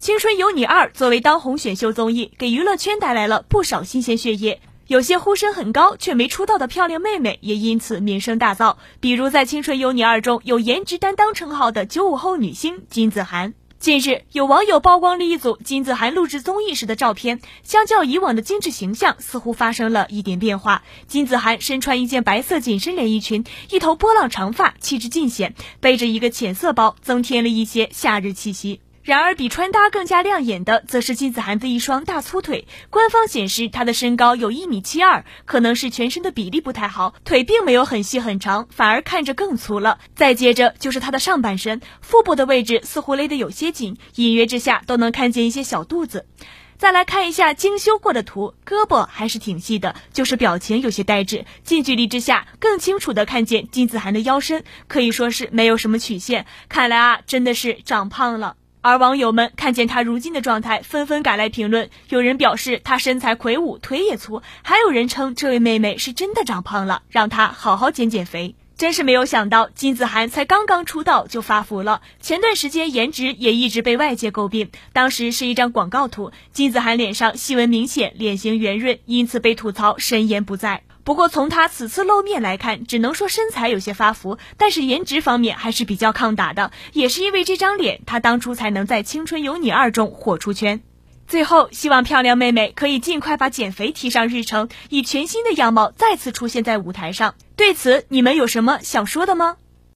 青春有你二作为当红选秀综艺，给娱乐圈带来了不少新鲜血液。有些呼声很高却没出道的漂亮妹妹，也因此名声大噪。比如在《青春有你二》中有颜值担当称号的九五后女星金子涵。近日，有网友曝光了一组金子涵录制综艺时的照片，相较以往的精致形象，似乎发生了一点变化。金子涵身穿一件白色紧身连衣裙，一头波浪长发，气质尽显，背着一个浅色包，增添了一些夏日气息。然而，比穿搭更加亮眼的，则是金子涵的一双大粗腿。官方显示她的身高有一米七二，可能是全身的比例不太好，腿并没有很细很长，反而看着更粗了。再接着就是她的上半身，腹部的位置似乎勒得有些紧，隐约之下都能看见一些小肚子。再来看一下精修过的图，胳膊还是挺细的，就是表情有些呆滞。近距离之下，更清楚的看见金子涵的腰身，可以说是没有什么曲线。看来啊，真的是长胖了。而网友们看见她如今的状态，纷纷赶来评论。有人表示她身材魁梧，腿也粗；还有人称这位妹妹是真的长胖了，让她好好减减肥。真是没有想到，金子涵才刚刚出道就发福了。前段时间颜值也一直被外界诟病，当时是一张广告图，金子涵脸上细纹明显，脸型圆润，因此被吐槽深颜不在。不过从她此次露面来看，只能说身材有些发福，但是颜值方面还是比较抗打的。也是因为这张脸，她当初才能在《青春有你二》中火出圈。最后，希望漂亮妹妹可以尽快把减肥提上日程，以全新的样貌再次出现在舞台上。对此，你们有什么想说的吗？